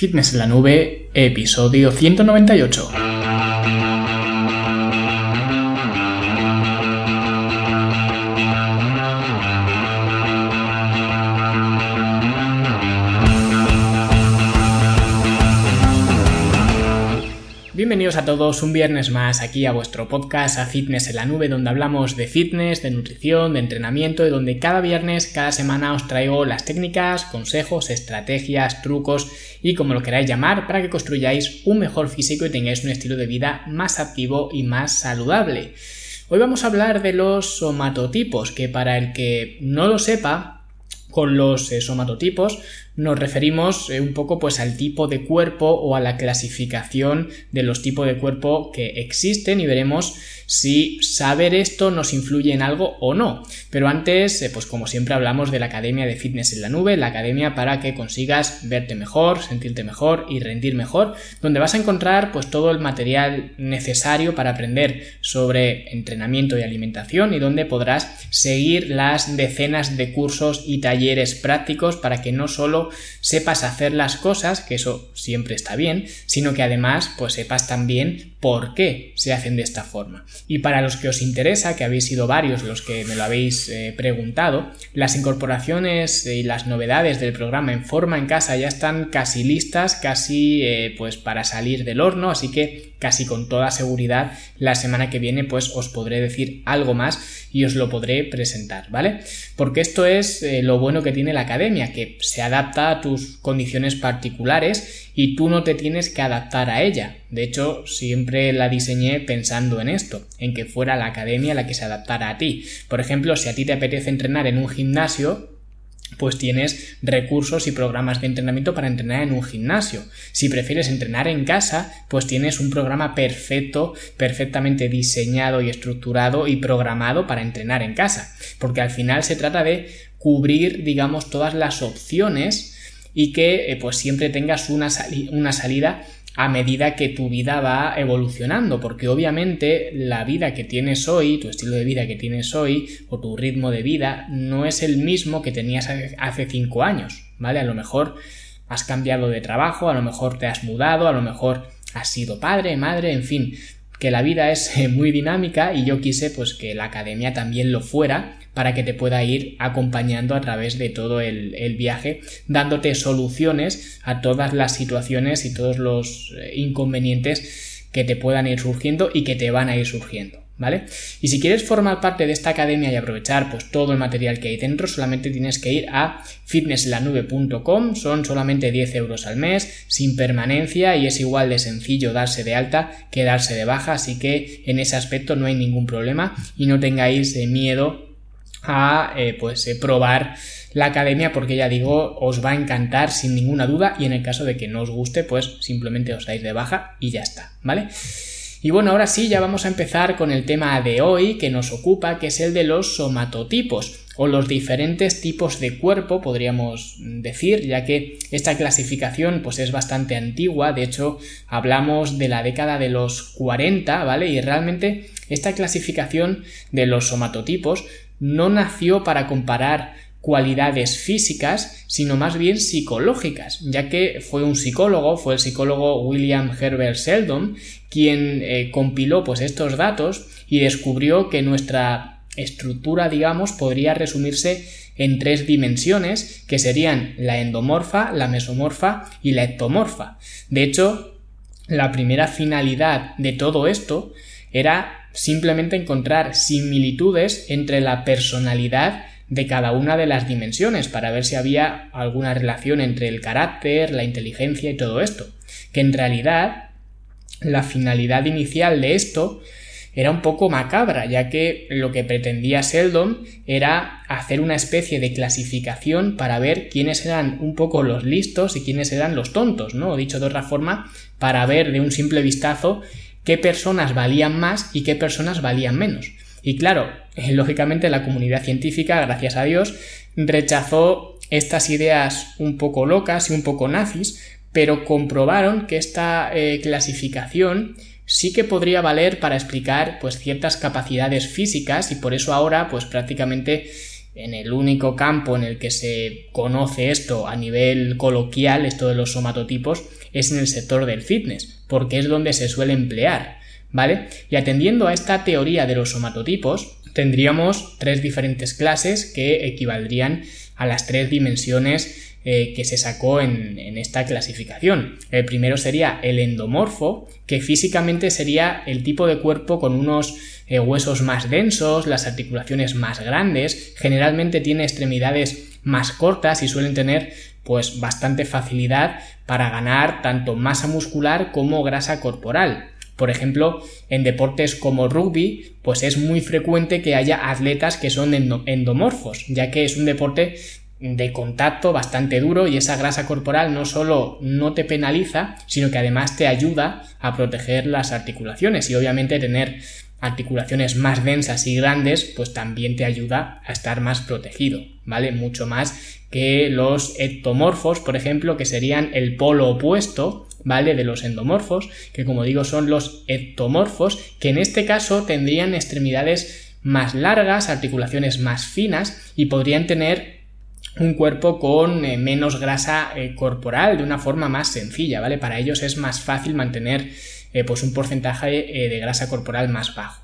Fitness en la Nube, episodio 198. A todos un viernes más aquí a vuestro podcast a Fitness en la Nube donde hablamos de fitness, de nutrición, de entrenamiento y donde cada viernes, cada semana os traigo las técnicas, consejos, estrategias, trucos y como lo queráis llamar para que construyáis un mejor físico y tengáis un estilo de vida más activo y más saludable. Hoy vamos a hablar de los somatotipos que para el que no lo sepa con los eh, somatotipos nos referimos eh, un poco pues al tipo de cuerpo o a la clasificación de los tipos de cuerpo que existen y veremos si saber esto nos influye en algo o no. Pero antes, eh, pues como siempre hablamos de la Academia de Fitness en la Nube, la academia para que consigas verte mejor, sentirte mejor y rendir mejor, donde vas a encontrar pues todo el material necesario para aprender sobre entrenamiento y alimentación y donde podrás seguir las decenas de cursos y talleres prácticos para que no solo sepas hacer las cosas, que eso siempre está bien, sino que además pues sepas también por qué se hacen de esta forma. Y para los que os interesa, que habéis sido varios los que me lo habéis eh, preguntado, las incorporaciones y las novedades del programa en forma en casa ya están casi listas, casi eh, pues para salir del horno, así que casi con toda seguridad la semana que viene pues os podré decir algo más y os lo podré presentar, ¿vale? Porque esto es eh, lo bueno que tiene la academia, que se adapta a tus condiciones particulares y tú no te tienes que adaptar a ella. De hecho, siempre la diseñé pensando en esto, en que fuera la academia la que se adaptara a ti. Por ejemplo, si a ti te apetece entrenar en un gimnasio, pues tienes recursos y programas de entrenamiento para entrenar en un gimnasio. Si prefieres entrenar en casa, pues tienes un programa perfecto, perfectamente diseñado y estructurado y programado para entrenar en casa. Porque al final se trata de cubrir, digamos, todas las opciones y que eh, pues siempre tengas una, una salida a medida que tu vida va evolucionando, porque obviamente la vida que tienes hoy, tu estilo de vida que tienes hoy, o tu ritmo de vida, no es el mismo que tenías hace cinco años, ¿vale? A lo mejor has cambiado de trabajo, a lo mejor te has mudado, a lo mejor has sido padre, madre, en fin, que la vida es muy dinámica y yo quise pues que la academia también lo fuera para que te pueda ir acompañando a través de todo el, viaje, dándote soluciones a todas las situaciones y todos los eh, inconvenientes que te puedan ir surgiendo y que te van a ir surgiendo. ¿Vale? Y si quieres formar parte de esta academia y aprovechar pues todo el material que hay dentro, solamente tienes que ir a fitnesslanube.com, son solamente 10 euros al mes, sin permanencia y es igual de sencillo darse de alta que darse de baja, así que en ese aspecto no hay ningún problema y no tengáis eh, miedo a eh, pues eh, probar la academia porque ya digo os va a encantar sin ninguna duda y en el caso de que no os guste pues simplemente os dais de baja y ya está vale y bueno, ahora sí, ya vamos a empezar con el tema de hoy que nos ocupa, que es el de los somatotipos o los diferentes tipos de cuerpo, podríamos decir, ya que esta clasificación pues es bastante antigua, de hecho hablamos de la década de los 40, ¿vale? Y realmente esta clasificación de los somatotipos no nació para comparar cualidades físicas, sino más bien psicológicas, ya que fue un psicólogo, fue el psicólogo William Herbert Sheldon, quien eh, compiló pues estos datos y descubrió que nuestra estructura, digamos, podría resumirse en tres dimensiones, que serían la endomorfa, la mesomorfa y la ectomorfa. De hecho, la primera finalidad de todo esto era simplemente encontrar similitudes entre la personalidad de cada una de las dimensiones para ver si había alguna relación entre el carácter, la inteligencia y todo esto. Que en realidad la finalidad inicial de esto era un poco macabra, ya que lo que pretendía Sheldon era hacer una especie de clasificación para ver quiénes eran un poco los listos y quiénes eran los tontos, ¿no? O dicho de otra forma, para ver de un simple vistazo qué personas valían más y qué personas valían menos. Y claro, lógicamente la comunidad científica, gracias a Dios, rechazó estas ideas un poco locas y un poco nazis, pero comprobaron que esta eh, clasificación sí que podría valer para explicar pues ciertas capacidades físicas y por eso ahora pues prácticamente en el único campo en el que se conoce esto a nivel coloquial, esto de los somatotipos, es en el sector del fitness, porque es donde se suele emplear, ¿vale? Y atendiendo a esta teoría de los somatotipos, tendríamos tres diferentes clases que equivaldrían a las tres dimensiones eh, que se sacó en, esta clasificación. El primero sería el endomorfo, que físicamente sería el tipo de cuerpo con unos eh, huesos más densos, las articulaciones más grandes, generalmente tiene extremidades más cortas y suelen tener pues bastante facilidad para ganar tanto masa muscular como grasa corporal. Por ejemplo, en deportes como rugby, pues es muy frecuente que haya atletas que son endomorfos, ya que es un deporte de contacto bastante duro y esa grasa corporal no solo no te penaliza, sino que además te ayuda a proteger las articulaciones y obviamente tener articulaciones más densas y grandes pues también te ayuda a estar más protegido, ¿vale? Mucho más que los ectomorfos, por ejemplo, que serían el polo opuesto, ¿vale? De los endomorfos, que como digo son los ectomorfos, que en este caso tendrían extremidades más largas, articulaciones más finas y podrían tener un cuerpo con eh, menos grasa eh, corporal de una forma más sencilla, ¿vale? Para ellos es más fácil mantener eh, pues un porcentaje de grasa corporal más bajo.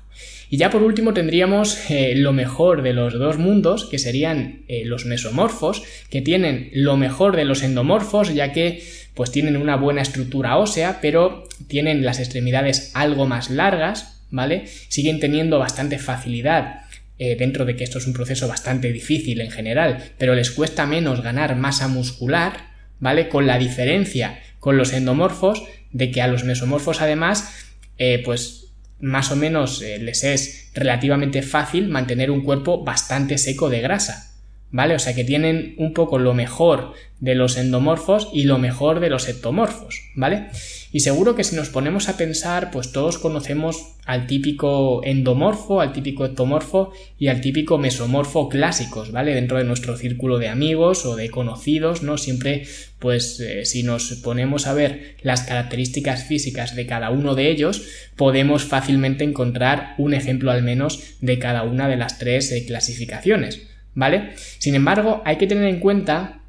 Y ya por último tendríamos lo mejor de los dos mundos, que serían los mesomorfos, que tienen lo mejor de los endomorfos, ya que pues tienen una buena estructura ósea, pero tienen las extremidades algo más largas, ¿vale? Siguen teniendo bastante facilidad eh, dentro de que esto es un proceso bastante difícil en general, pero les cuesta menos ganar masa muscular, ¿vale? Con la diferencia con los endomorfos de que a los mesomorfos además, eh, pues más o menos eh, les es relativamente fácil mantener un cuerpo bastante seco de grasa, ¿vale? O sea que tienen un poco lo mejor de los endomorfos y lo mejor de los ectomorfos, ¿vale? Y seguro que si nos ponemos a pensar, pues todos conocemos al típico endomorfo, al típico ectomorfo y al típico mesomorfo clásicos, ¿vale? Dentro de nuestro círculo de amigos o de conocidos, ¿no? Siempre, pues eh, si nos ponemos a ver las características físicas de cada uno de ellos, podemos fácilmente encontrar un ejemplo al menos de cada una de las tres eh, clasificaciones, ¿vale? Sin embargo, hay que tener en cuenta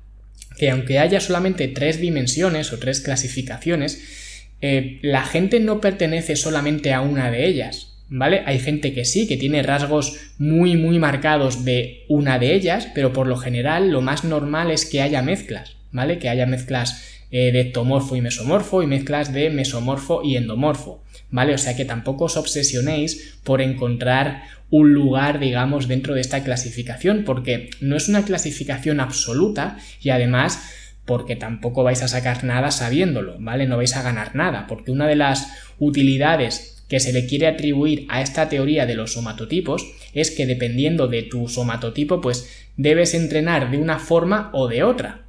que aunque haya solamente tres dimensiones o tres clasificaciones, eh, la gente no pertenece solamente a una de ellas, ¿vale? Hay gente que sí, que tiene rasgos muy, muy marcados de una de ellas, pero por lo general lo más normal es que haya mezclas, ¿vale? Que haya mezclas eh, de y mesomorfo y mezclas de mesomorfo y endomorfo, ¿vale? O sea que tampoco os obsesionéis por encontrar un lugar, digamos, dentro de esta clasificación, porque no es una clasificación absoluta y además porque tampoco vais a sacar nada sabiéndolo, ¿vale? No vais a ganar nada, porque una de las utilidades que se le quiere atribuir a esta teoría de los somatotipos es que dependiendo de tu somatotipo, pues debes entrenar de una forma o de otra.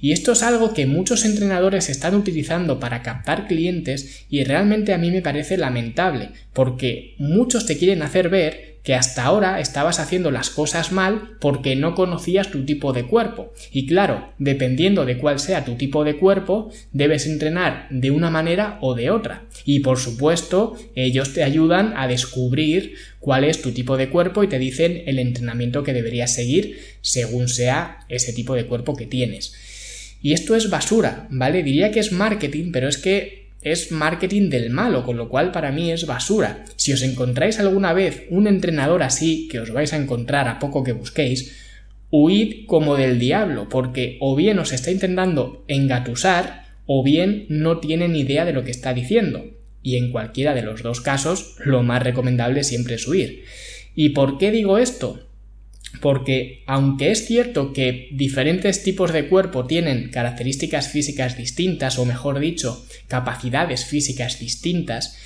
Y esto es algo que muchos entrenadores están utilizando para captar clientes y realmente a mí me parece lamentable, porque muchos te quieren hacer ver que hasta ahora estabas haciendo las cosas mal porque no conocías tu tipo de cuerpo. Y claro, dependiendo de cuál sea tu tipo de cuerpo, debes entrenar de una manera o de otra. Y por supuesto, ellos te ayudan a descubrir cuál es tu tipo de cuerpo y te dicen el entrenamiento que deberías seguir según sea ese tipo de cuerpo que tienes. Y esto es basura, ¿vale? Diría que es marketing, pero es que es marketing del malo, con lo cual para mí es basura. Si os encontráis alguna vez un entrenador así, que os vais a encontrar a poco que busquéis, huid como del diablo, porque o bien os está intentando engatusar, o bien no tiene ni idea de lo que está diciendo. Y en cualquiera de los dos casos, lo más recomendable siempre es huir. ¿Y por qué digo esto? Porque aunque es cierto que diferentes tipos de cuerpo tienen características físicas distintas, o mejor dicho, capacidades físicas distintas,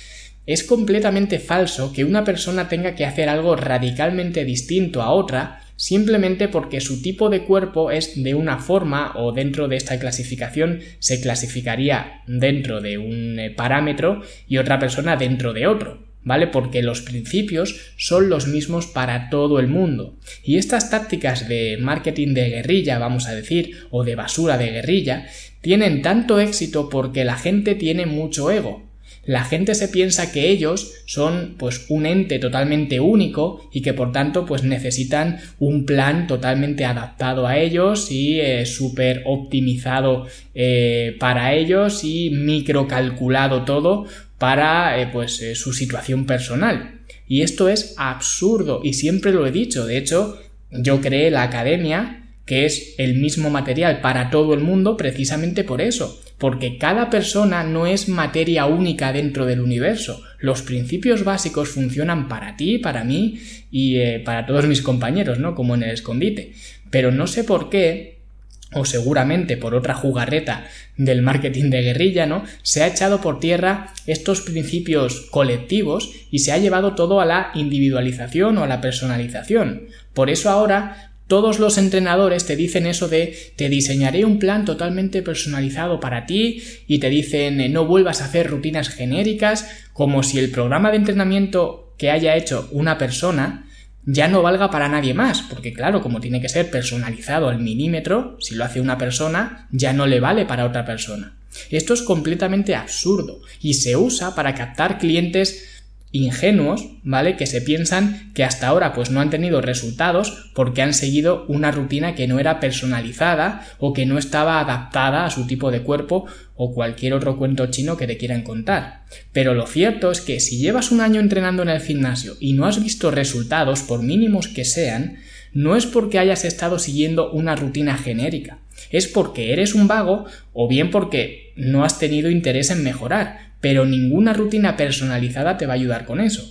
es completamente falso que una persona tenga que hacer algo radicalmente distinto a otra simplemente porque su tipo de cuerpo es de una forma o dentro de esta clasificación se clasificaría dentro de un eh, parámetro y otra persona dentro de otro. ¿Vale? Porque los principios son los mismos para todo el mundo. Y estas tácticas de marketing de guerrilla, vamos a decir, o de basura de guerrilla, tienen tanto éxito porque la gente tiene mucho ego. la gente se piensa que ellos son pues un ente totalmente único y que por tanto pues necesitan un plan totalmente adaptado a ellos y eh, súper optimizado eh, para ellos y microcalculado todo para eh, pues su situación personal. Y esto es absurdo y siempre lo he dicho. De hecho, yo creé la academia que es el mismo material para todo el mundo precisamente por eso, porque cada persona no es materia única dentro del universo. Los principios básicos funcionan para ti, para mí y eh, para todos mis compañeros, ¿no? Como en el escondite. Pero no sé por qué, o seguramente por otra jugarreta del marketing de guerrilla, ¿no? Se ha echado por tierra estos principios colectivos y se ha llevado todo a la individualización o a la personalización. Por eso ahora todos los entrenadores te dicen eso de te diseñaré un plan totalmente personalizado para ti y te dicen eh, no vuelvas a hacer rutinas genéricas como si el programa de entrenamiento que haya hecho una persona ya no valga para nadie más, porque claro, como tiene que ser personalizado al milímetro, si lo hace una persona, ya no le vale para otra persona. Esto es completamente absurdo y se usa para captar clientes ingenuos, ¿vale? Que se piensan que hasta ahora pues no han tenido resultados porque han seguido una rutina que no era personalizada o que no estaba adaptada a su tipo de cuerpo o cualquier otro cuento chino que te quieran contar. Pero lo cierto es que si llevas un año entrenando en el gimnasio y no has visto resultados, por mínimos que sean, no es porque hayas estado siguiendo una rutina genérica, es porque eres un vago o bien porque no has tenido interés en mejorar, pero ninguna rutina personalizada te va a ayudar con eso.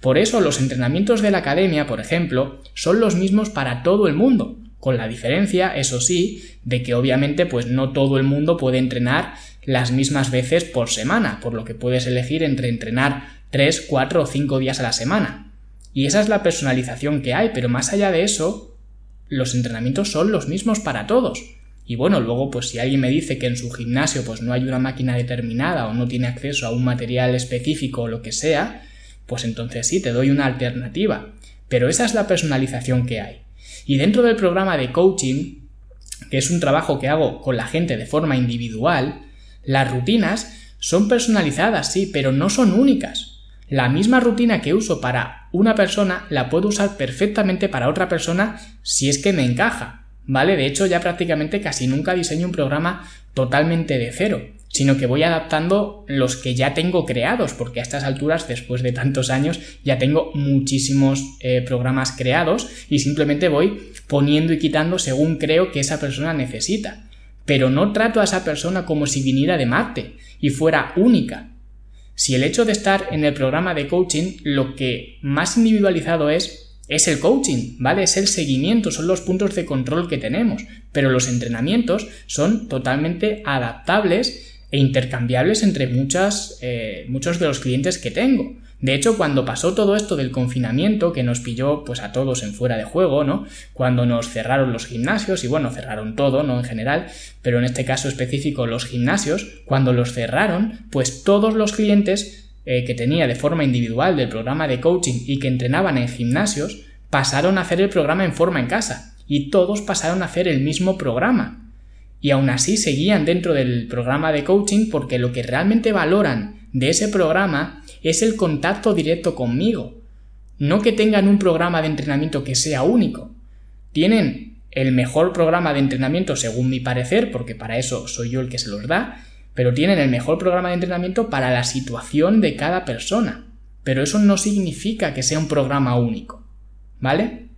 Por eso los entrenamientos de la academia, por ejemplo, son los mismos para todo el mundo, con la diferencia, eso sí, de que obviamente pues no todo el mundo puede entrenar las mismas veces por semana, por lo que puedes elegir entre entrenar 3, 4 o 5 días a la semana. Y esa es la personalización que hay, pero más allá de eso, los entrenamientos son los mismos para todos. Y bueno, luego pues si alguien me dice que en su gimnasio pues no hay una máquina determinada o no tiene acceso a un material específico o lo que sea, pues entonces sí, te doy una alternativa. Pero esa es la personalización que hay. Y dentro del programa de coaching, que es un trabajo que hago con la gente de forma individual, las rutinas son personalizadas, sí, pero no son únicas. La misma rutina que uso para una persona la puedo usar perfectamente para otra persona si es que me encaja. ¿Vale? De hecho, ya prácticamente casi nunca diseño un programa totalmente de cero, sino que voy adaptando los que ya tengo creados, porque a estas alturas, después de tantos años, ya tengo muchísimos eh, programas creados y simplemente voy poniendo y quitando según creo que esa persona necesita. Pero no trato a esa persona como si viniera de Marte y fuera única. Si el hecho de estar en el programa de coaching lo que más individualizado es es el coaching, ¿vale? Es el seguimiento, son los puntos de control que tenemos, pero los entrenamientos son totalmente adaptables e intercambiables entre muchas, eh, muchos de los clientes que tengo. De hecho, cuando pasó todo esto del confinamiento, que nos pilló pues a todos en fuera de juego, ¿no? Cuando nos cerraron los gimnasios, y bueno, cerraron todo, ¿no? En general, pero en este caso específico los gimnasios, cuando los cerraron, pues todos los clientes eh, que tenía de forma individual del programa de coaching y que entrenaban en gimnasios, pasaron a hacer el programa en forma en casa y todos pasaron a hacer el mismo programa. Y aún así seguían dentro del programa de coaching porque lo que realmente valoran de ese programa es el contacto directo conmigo, no que tengan un programa de entrenamiento que sea único. Tienen el mejor programa de entrenamiento según mi parecer, porque para eso soy yo el que se los da, pero tienen el mejor programa de entrenamiento para la situación de cada persona. Pero eso no significa que sea un programa único, ¿vale?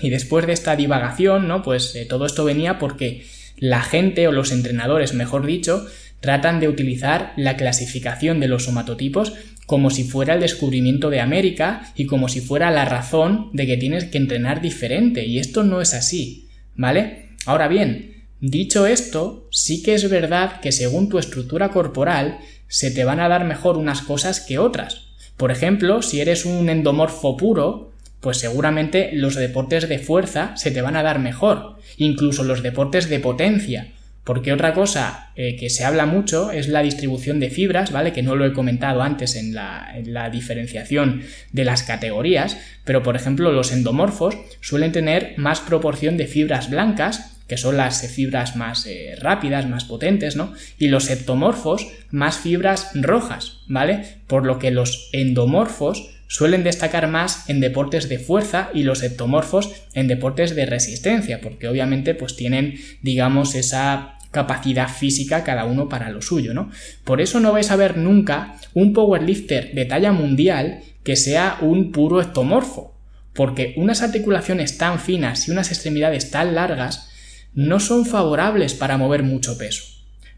Y después de esta divagación, ¿no? Pues eh, todo esto venía porque la gente o los entrenadores, mejor dicho, tratan de utilizar la clasificación de los somatotipos como si fuera el descubrimiento de América y como si fuera la razón de que tienes que entrenar diferente. Y esto no es así, ¿vale? Ahora bien, Dicho esto, sí que es verdad que según tu estructura corporal se te van a dar mejor unas cosas que otras. Por ejemplo, si eres un endomorfo puro, pues seguramente los deportes de fuerza se te van a dar mejor, incluso los deportes de potencia, porque otra cosa eh, que se habla mucho es la distribución de fibras, ¿vale? Que no lo he comentado antes en la, en la, diferenciación de las categorías, pero por ejemplo los endomorfos suelen tener más proporción de fibras blancas que son las fibras más eh, rápidas, más potentes, ¿no? Y los ectomorfos, más fibras rojas, ¿vale? Por lo que los endomorfos suelen destacar más en deportes de fuerza y los ectomorfos en deportes de resistencia, porque obviamente pues tienen, digamos, esa capacidad física cada uno para lo suyo, ¿no? Por eso no vais a ver nunca un powerlifter de talla mundial que sea un puro ectomorfo, porque unas articulaciones tan finas y unas extremidades tan largas no son favorables para mover mucho peso.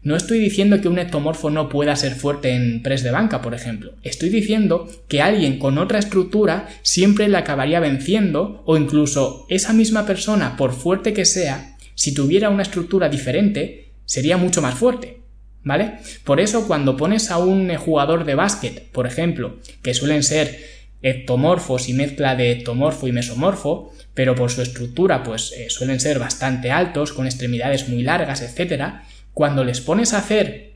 No estoy diciendo que un ectomorfo no pueda ser fuerte en press de banca, por ejemplo. Estoy diciendo que alguien con otra estructura siempre le acabaría venciendo o incluso esa misma persona, por fuerte que sea, si tuviera una estructura diferente, sería mucho más fuerte. ¿Vale? Por eso cuando pones a un jugador de básquet, por ejemplo, que suelen ser ectomorfos y mezcla de ectomorfo y mesomorfo, pero por su estructura pues eh, suelen ser bastante altos, con extremidades muy largas, etc., cuando les pones a hacer,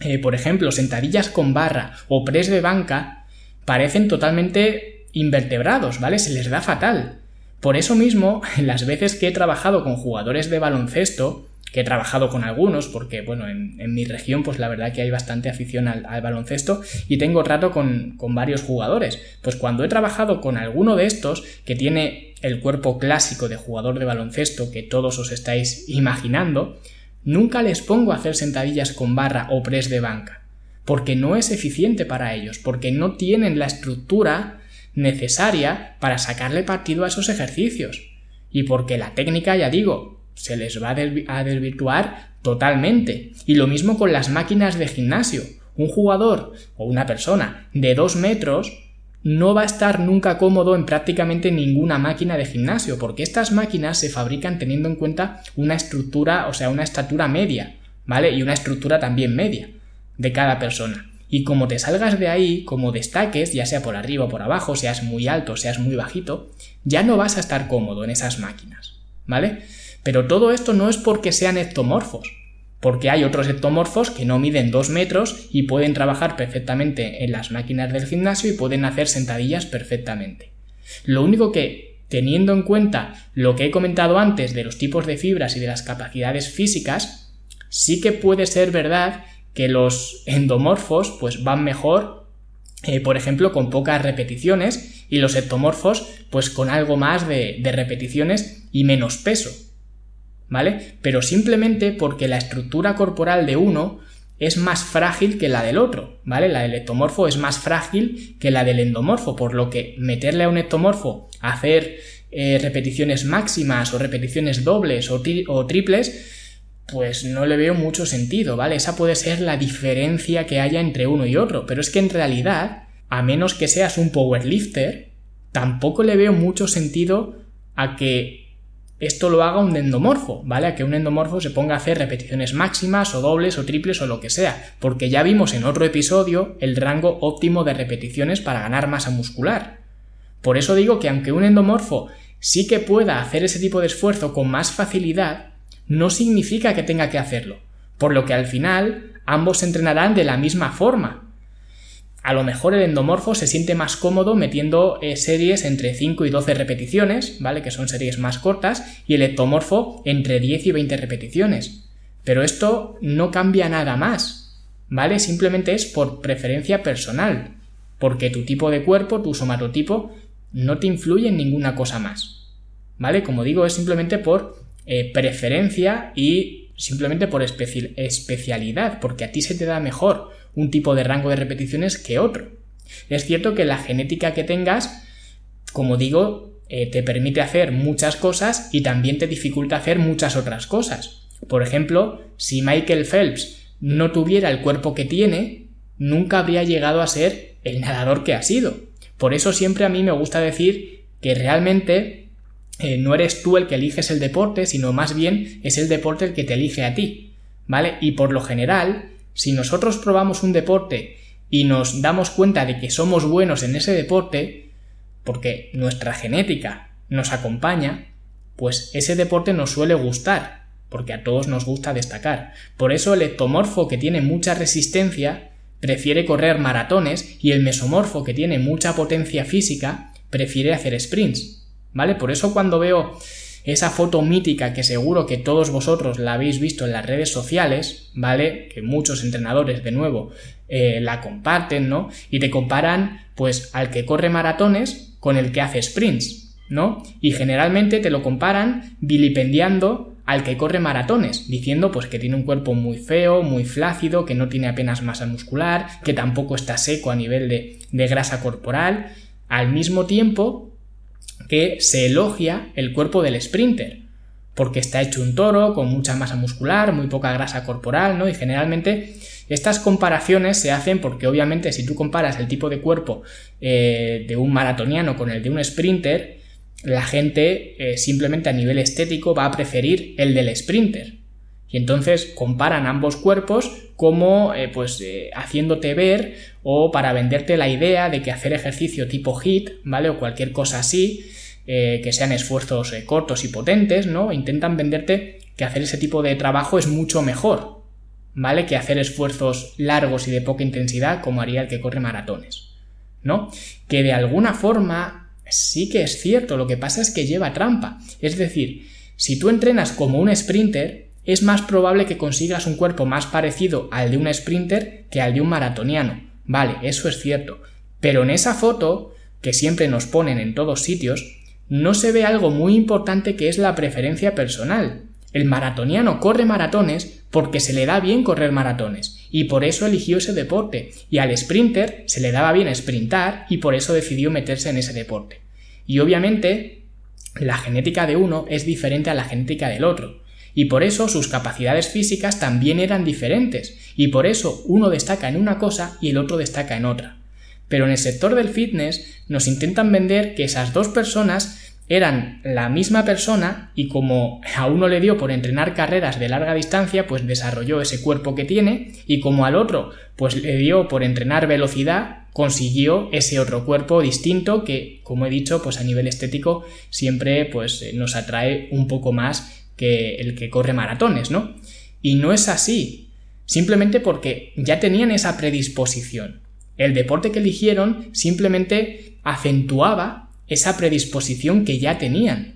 eh, por ejemplo, sentadillas con barra o press de banca, parecen totalmente invertebrados, ¿vale? Se les da fatal. Por eso mismo, las veces que he trabajado con jugadores de baloncesto, que he trabajado con algunos, porque bueno, en, mi región, pues la verdad que hay bastante afición al, baloncesto y tengo trato con, con, varios jugadores. Pues cuando he trabajado con alguno de estos, que tiene el cuerpo clásico de jugador de baloncesto que todos os estáis imaginando, nunca les pongo a hacer sentadillas con barra o press de banca, porque no es eficiente para ellos, porque no tienen la estructura necesaria para sacarle partido a esos ejercicios. Y porque la técnica, ya digo, se les va a desvirtuar totalmente. Y lo mismo con las máquinas de gimnasio. Un jugador o una persona de dos metros no va a estar nunca cómodo en prácticamente ninguna máquina de gimnasio, porque estas máquinas se fabrican teniendo en cuenta una estructura, o sea, una estatura media, ¿vale? Y una estructura también media de cada persona. Y como te salgas de ahí, como destaques, ya sea por arriba o por abajo, seas muy alto, seas muy bajito, ya no vas a estar cómodo en esas máquinas, ¿vale? Pero todo esto no es porque sean ectomorfos, porque hay otros ectomorfos que no miden 2 metros y pueden trabajar perfectamente en las máquinas del gimnasio y pueden hacer sentadillas perfectamente. Lo único que, teniendo en cuenta lo que he comentado antes de los tipos de fibras y de las capacidades físicas, sí que puede ser verdad que los endomorfos pues van mejor, eh, por ejemplo, con pocas repeticiones y los ectomorfos pues con algo más de repeticiones y menos peso. ¿Vale? Pero simplemente porque la estructura corporal de uno es más frágil que la del otro, ¿vale? La del ectomorfo es más frágil que la del endomorfo, por lo que meterle a un ectomorfo hacer eh, repeticiones máximas o repeticiones dobles o, o triples, pues no le veo mucho sentido, ¿vale? Esa puede ser la diferencia que haya entre uno y otro, pero es que en realidad, a menos que seas un powerlifter, tampoco le veo mucho sentido a que esto lo haga un endomorfo, ¿vale? A que un endomorfo se ponga a hacer repeticiones máximas o dobles o triples o lo que sea, porque ya vimos en otro episodio el rango óptimo de repeticiones para ganar masa muscular. Por eso digo que aunque un endomorfo sí que pueda hacer ese tipo de esfuerzo con más facilidad, no significa que tenga que hacerlo, por lo que al final ambos se entrenarán de la misma forma, a lo mejor el endomorfo se siente más cómodo metiendo eh, series entre 5 y 12 repeticiones, ¿vale? Que son series más cortas, y el ectomorfo entre 10 y 20 repeticiones. Pero esto no cambia nada más, ¿vale? Simplemente es por preferencia personal, porque tu tipo de cuerpo, tu somatotipo, no te influye en ninguna cosa más, ¿vale? Como digo, es simplemente por eh, preferencia y simplemente por especialidad, porque a ti se te da mejor un tipo de rango de repeticiones que otro. Es cierto que la genética que tengas, como digo, eh, te permite hacer muchas cosas y también te dificulta hacer muchas otras cosas. Por ejemplo, si Michael Phelps no tuviera el cuerpo que tiene, nunca habría llegado a ser el nadador que ha sido. Por eso siempre a mí me gusta decir que realmente eh, no eres tú el que eliges el deporte, sino más bien es el deporte el que te elige a ti. ¿Vale? Y por lo general, si nosotros probamos un deporte y nos damos cuenta de que somos buenos en ese deporte, porque nuestra genética nos acompaña, pues ese deporte nos suele gustar, porque a todos nos gusta destacar. Por eso el ectomorfo que tiene mucha resistencia prefiere correr maratones y el mesomorfo que tiene mucha potencia física prefiere hacer sprints. ¿Vale? Por eso cuando veo esa foto mítica que seguro que todos vosotros la habéis visto en las redes sociales, ¿vale? Que muchos entrenadores de nuevo eh, la comparten, ¿no? Y te comparan pues al que corre maratones con el que hace sprints, ¿no? Y generalmente te lo comparan vilipendiando al que corre maratones, diciendo pues que tiene un cuerpo muy feo, muy flácido, que no tiene apenas masa muscular, que tampoco está seco a nivel de, de grasa corporal, al mismo tiempo que se elogia el cuerpo del sprinter, porque está hecho un toro con mucha masa muscular, muy poca grasa corporal, ¿no? Y generalmente estas comparaciones se hacen porque obviamente si tú comparas el tipo de cuerpo eh, de un maratoniano con el de un sprinter, la gente eh, simplemente a nivel estético va a preferir el del sprinter. Y entonces comparan ambos cuerpos como eh, pues haciéndote ver o para venderte la idea de que hacer ejercicio tipo HIT, ¿vale? O cualquier cosa así, que sean esfuerzos cortos y potentes, ¿no? Intentan venderte que hacer ese tipo de trabajo es mucho mejor, ¿vale? Que hacer esfuerzos largos y de poca intensidad como haría el que corre maratones, ¿no? Que de alguna forma sí que es cierto, lo que pasa es que lleva trampa. Es decir, si tú entrenas como un sprinter, es más probable que consigas un cuerpo más parecido al de un sprinter que al de un maratoniano. Vale, eso es cierto. Pero en esa foto, que siempre nos ponen en todos sitios, no se ve algo muy importante que es la preferencia personal. El maratoniano corre maratones porque se le da bien correr maratones y por eso eligió ese deporte y al sprinter se le daba bien sprintar y por eso decidió meterse en ese deporte. Y obviamente la genética de uno es diferente a la genética del otro y por eso sus capacidades físicas también eran diferentes y por eso uno destaca en una cosa y el otro destaca en otra. Pero en el sector del fitness nos intentan vender que esas dos personas eran la misma persona y como a uno le dio por entrenar carreras de larga distancia, pues desarrolló ese cuerpo que tiene y como al otro pues le dio por entrenar velocidad, consiguió ese otro cuerpo distinto que, como he dicho, pues a nivel estético siempre pues eh, nos atrae un poco más que el que corre maratones, ¿no? Y no es así, simplemente porque ya tenían esa predisposición. El deporte que eligieron simplemente acentuaba esa predisposición que ya tenían.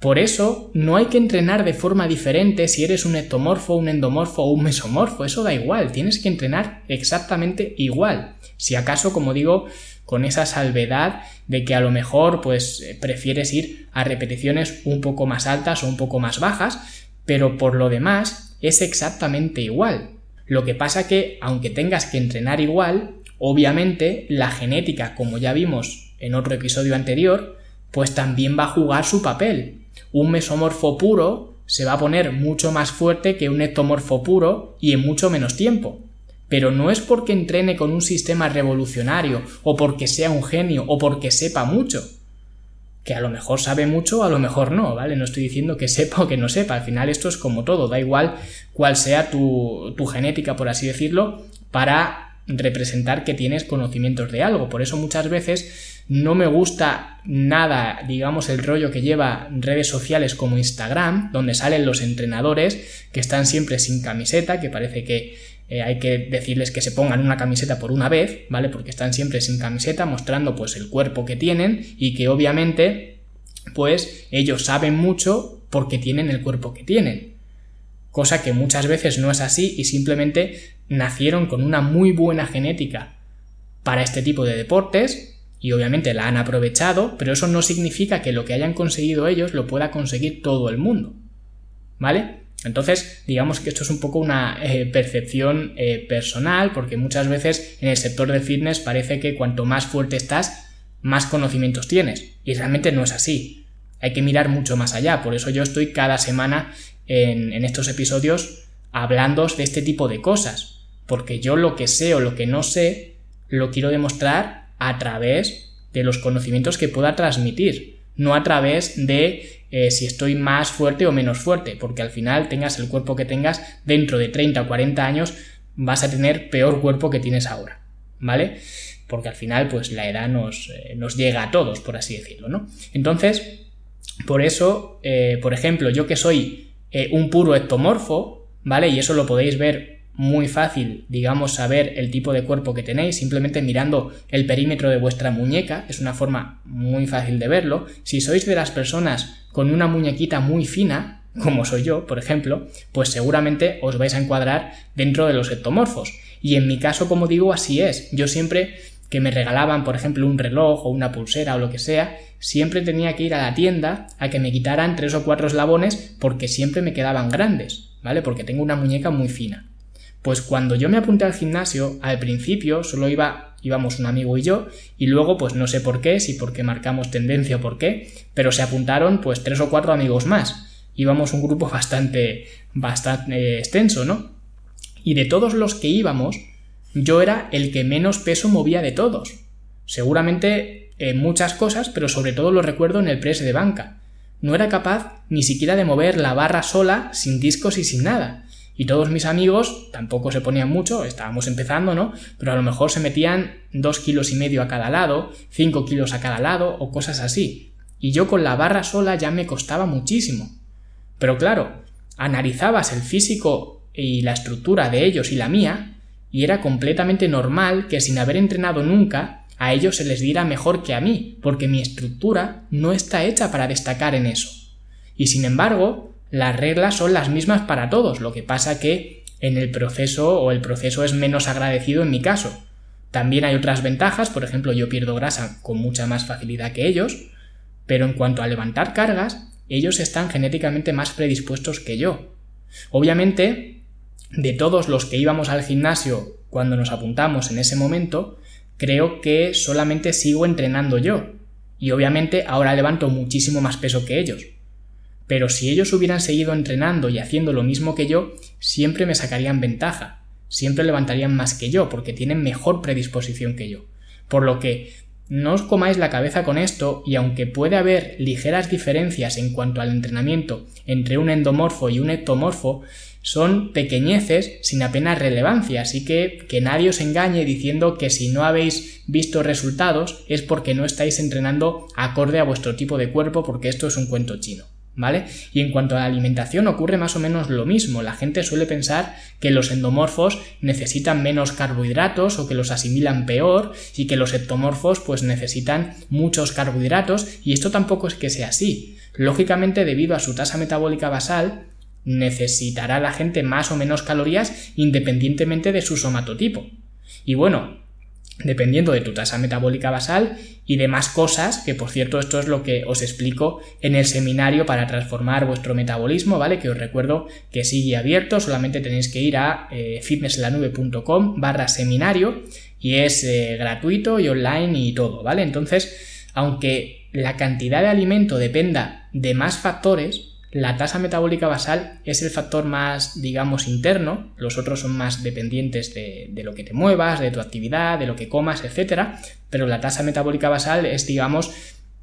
Por eso no hay que entrenar de forma diferente si eres un ectomorfo, un endomorfo o un mesomorfo, eso da igual, tienes que entrenar exactamente igual. Si acaso, como digo, con esa salvedad de que a lo mejor pues eh, prefieres ir a repeticiones un poco más altas o un poco más bajas, pero por lo demás es exactamente igual. Lo que pasa que aunque tengas que entrenar igual, obviamente la genética, como ya vimos en otro episodio anterior, pues también va a jugar su papel. Un mesomorfo puro se va a poner mucho más fuerte que un ectomorfo puro y en mucho menos tiempo. Pero no es porque entrene con un sistema revolucionario, o porque sea un genio, o porque sepa mucho. Que a lo mejor sabe mucho, a lo mejor no, ¿vale? No estoy diciendo que sepa o que no sepa. Al final esto es como todo, da igual cuál sea tu, tu genética, por así decirlo, para representar que tienes conocimientos de algo. Por eso muchas veces no me gusta nada, digamos, el rollo que lleva redes sociales como Instagram, donde salen los entrenadores que están siempre sin camiseta, que parece que eh, hay que decirles que se pongan una camiseta por una vez, ¿vale? Porque están siempre sin camiseta, mostrando pues el cuerpo que tienen y que obviamente pues ellos saben mucho porque tienen el cuerpo que tienen cosa que muchas veces no es así y simplemente nacieron con una muy buena genética para este tipo de deportes y obviamente la han aprovechado, pero eso no significa que lo que hayan conseguido ellos lo pueda conseguir todo el mundo. ¿Vale? Entonces, digamos que esto es un poco una eh, percepción eh, personal, porque muchas veces en el sector del fitness parece que cuanto más fuerte estás, más conocimientos tienes. Y realmente no es así. Hay que mirar mucho más allá. Por eso yo estoy cada semana en, estos episodios hablando de este tipo de cosas, porque yo lo que sé o lo que no sé lo quiero demostrar a través de los conocimientos que pueda transmitir, no a través de eh, si estoy más fuerte o menos fuerte, porque al final tengas el cuerpo que tengas, dentro de 30 o 40 años vas a tener peor cuerpo que tienes ahora, ¿vale? Porque al final, pues la edad nos, eh, nos llega a todos, por así decirlo, ¿no? Entonces, por eso, eh, por ejemplo, yo que soy un puro ectomorfo, ¿vale? Y eso lo podéis ver muy fácil, digamos, saber el tipo de cuerpo que tenéis simplemente mirando el perímetro de vuestra muñeca, es una forma muy fácil de verlo. Si sois de las personas con una muñequita muy fina, como soy yo, por ejemplo, pues seguramente os vais a encuadrar dentro de los ectomorfos. Y en mi caso, como digo, así es. Yo siempre que me regalaban, por ejemplo, un reloj o una pulsera o lo que sea, siempre tenía que ir a la tienda a que me quitaran tres o cuatro eslabones porque siempre me quedaban grandes, ¿vale? Porque tengo una muñeca muy fina. Pues cuando yo me apunté al gimnasio, al principio solo iba, íbamos un amigo y yo, y luego pues no sé por qué, si porque marcamos tendencia o por qué, pero se apuntaron pues tres o cuatro amigos más. Íbamos un grupo bastante, bastante extenso, ¿no? Y de todos los que íbamos, yo era el que menos peso movía de todos. Seguramente en muchas cosas, pero sobre todo lo recuerdo en el press de banca. No era capaz ni siquiera de mover la barra sola, sin discos y sin nada. Y todos mis amigos tampoco se ponían mucho, estábamos empezando, ¿no? Pero a lo mejor se metían dos kilos y medio a cada lado, cinco kilos a cada lado o cosas así. Y yo con la barra sola ya me costaba muchísimo. Pero claro, analizabas el físico y la estructura de ellos y la mía, y era completamente normal que sin haber entrenado nunca, a ellos se les diera mejor que a mí, porque mi estructura no está hecha para destacar en eso. Y sin embargo, las reglas son las mismas para todos, lo que pasa que en el proceso o el proceso es menos agradecido en mi caso. También hay otras ventajas, por ejemplo, yo pierdo grasa con mucha más facilidad que ellos, pero en cuanto a levantar cargas, ellos están genéticamente más predispuestos que yo. Obviamente, de todos los que íbamos al gimnasio cuando nos apuntamos en ese momento, creo que solamente sigo entrenando yo. Y obviamente ahora levanto muchísimo más peso que ellos. Pero si ellos hubieran seguido entrenando y haciendo lo mismo que yo, siempre me sacarían ventaja, siempre levantarían más que yo, porque tienen mejor predisposición que yo. Por lo que no os comáis la cabeza con esto y aunque puede haber ligeras diferencias en cuanto al entrenamiento entre un endomorfo y un ectomorfo, son pequeñeces sin apenas relevancia, así que que nadie os engañe diciendo que si no habéis visto resultados es porque no estáis entrenando acorde a vuestro tipo de cuerpo porque esto es un cuento chino. ¿Vale? Y en cuanto a la alimentación ocurre más o menos lo mismo. La gente suele pensar que los endomorfos necesitan menos carbohidratos o que los asimilan peor y que los ectomorfos pues necesitan muchos carbohidratos y esto tampoco es que sea así. Lógicamente debido a su tasa metabólica basal necesitará la gente más o menos calorías independientemente de su somatotipo. Y bueno, dependiendo de tu tasa metabólica basal y demás cosas, que por cierto esto es lo que os explico en el seminario para transformar vuestro metabolismo, ¿vale? Que os recuerdo que sigue abierto, solamente tenéis que ir a eh, fitnesslanube.com barra seminario y es eh, gratuito y online y todo, ¿vale? Entonces, aunque la cantidad de alimento dependa de más factores, la tasa metabólica basal es el factor más, digamos, interno, los otros son más dependientes de, lo que te muevas, de tu actividad, de lo que comas, etc. Pero la tasa metabólica basal es, digamos,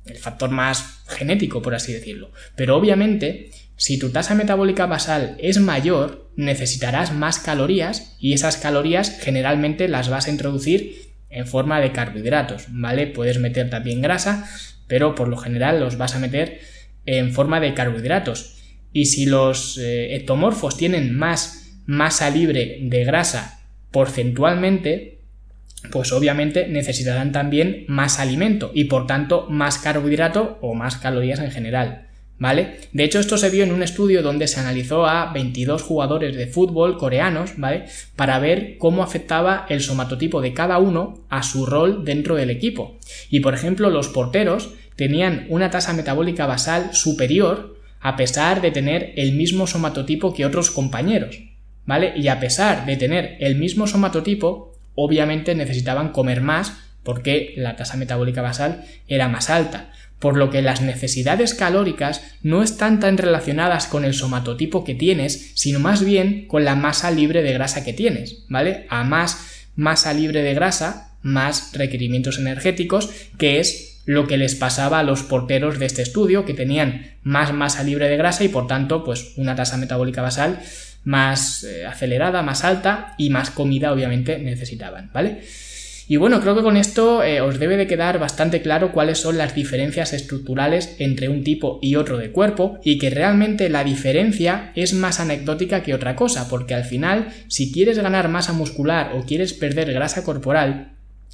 el factor más genético, por así decirlo. Pero obviamente, si tu tasa metabólica basal es mayor, necesitarás más calorías y esas calorías generalmente las vas a introducir en forma de carbohidratos, ¿vale? Puedes meter también grasa, pero por lo general los vas a meter en forma de carbohidratos. Y si los eh, ectomorfos tienen más masa libre de grasa porcentualmente, pues obviamente necesitarán también más alimento y por tanto más carbohidrato o más calorías en general. ¿Vale? De hecho, esto se vio en un estudio donde se analizó a 22 jugadores de fútbol coreanos, ¿vale? Para ver cómo afectaba el somatotipo de cada uno a su rol dentro del equipo. Y por ejemplo, los porteros tenían una tasa metabólica basal superior a pesar de tener el mismo somatotipo que otros compañeros, ¿vale? Y a pesar de tener el mismo somatotipo, obviamente necesitaban comer más porque la tasa metabólica basal era más alta, por lo que las necesidades calóricas no están tan relacionadas con el somatotipo que tienes, sino más bien con la masa libre de grasa que tienes, ¿vale? A más masa libre de grasa, más requerimientos energéticos, que es lo que les pasaba a los porteros de este estudio, que tenían más masa libre de grasa y por tanto, pues una tasa metabólica basal más eh, acelerada, más alta y más comida obviamente necesitaban, ¿vale? Y bueno, creo que con esto eh, os debe de quedar bastante claro cuáles son las diferencias estructurales entre un tipo y otro de cuerpo y que realmente la diferencia es más anecdótica que otra cosa, porque al final, si quieres ganar masa muscular o quieres perder grasa corporal,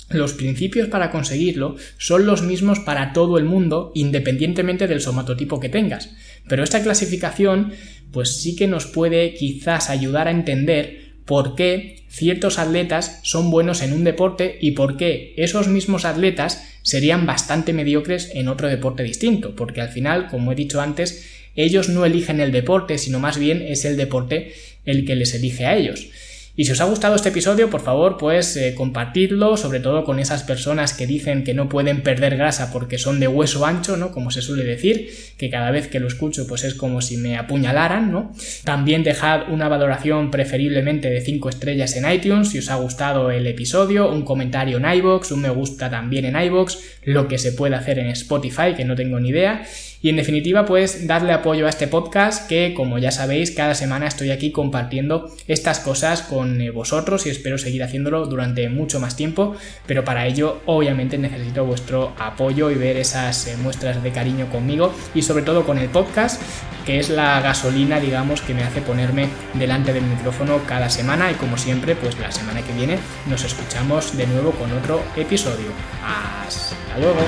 los principios para conseguirlo son los mismos para todo el mundo, independientemente del somatotipo que tengas. Pero esta clasificación, pues sí que nos puede quizás ayudar a entender por qué ciertos atletas son buenos en un deporte y por qué esos mismos atletas serían bastante mediocres en otro deporte distinto, porque al final, como he dicho antes, ellos no eligen el deporte, sino más bien es el deporte el que les elige a ellos. Y si os ha gustado este episodio, por favor, pues eh, compartidlo, sobre todo con esas personas que dicen que no pueden perder grasa porque son de hueso ancho, ¿no? Como se suele decir, que cada vez que lo escucho, pues es como si me apuñalaran, ¿no? También dejad una valoración preferiblemente de 5 estrellas en iTunes si os ha gustado el episodio, un comentario en iBox, un me gusta también en iBox, lo que se puede hacer en Spotify, que no tengo ni idea. Y en definitiva, pues darle apoyo a este podcast que, como ya sabéis, cada semana estoy aquí compartiendo estas cosas con eh, vosotros y espero seguir haciéndolo durante mucho más tiempo, pero para ello obviamente necesito vuestro apoyo y ver esas eh, muestras de cariño conmigo y sobre todo con el podcast, que es la gasolina, digamos, que me hace ponerme delante del micrófono cada semana y como siempre, pues la semana que viene nos escuchamos de nuevo con otro episodio. Hasta luego.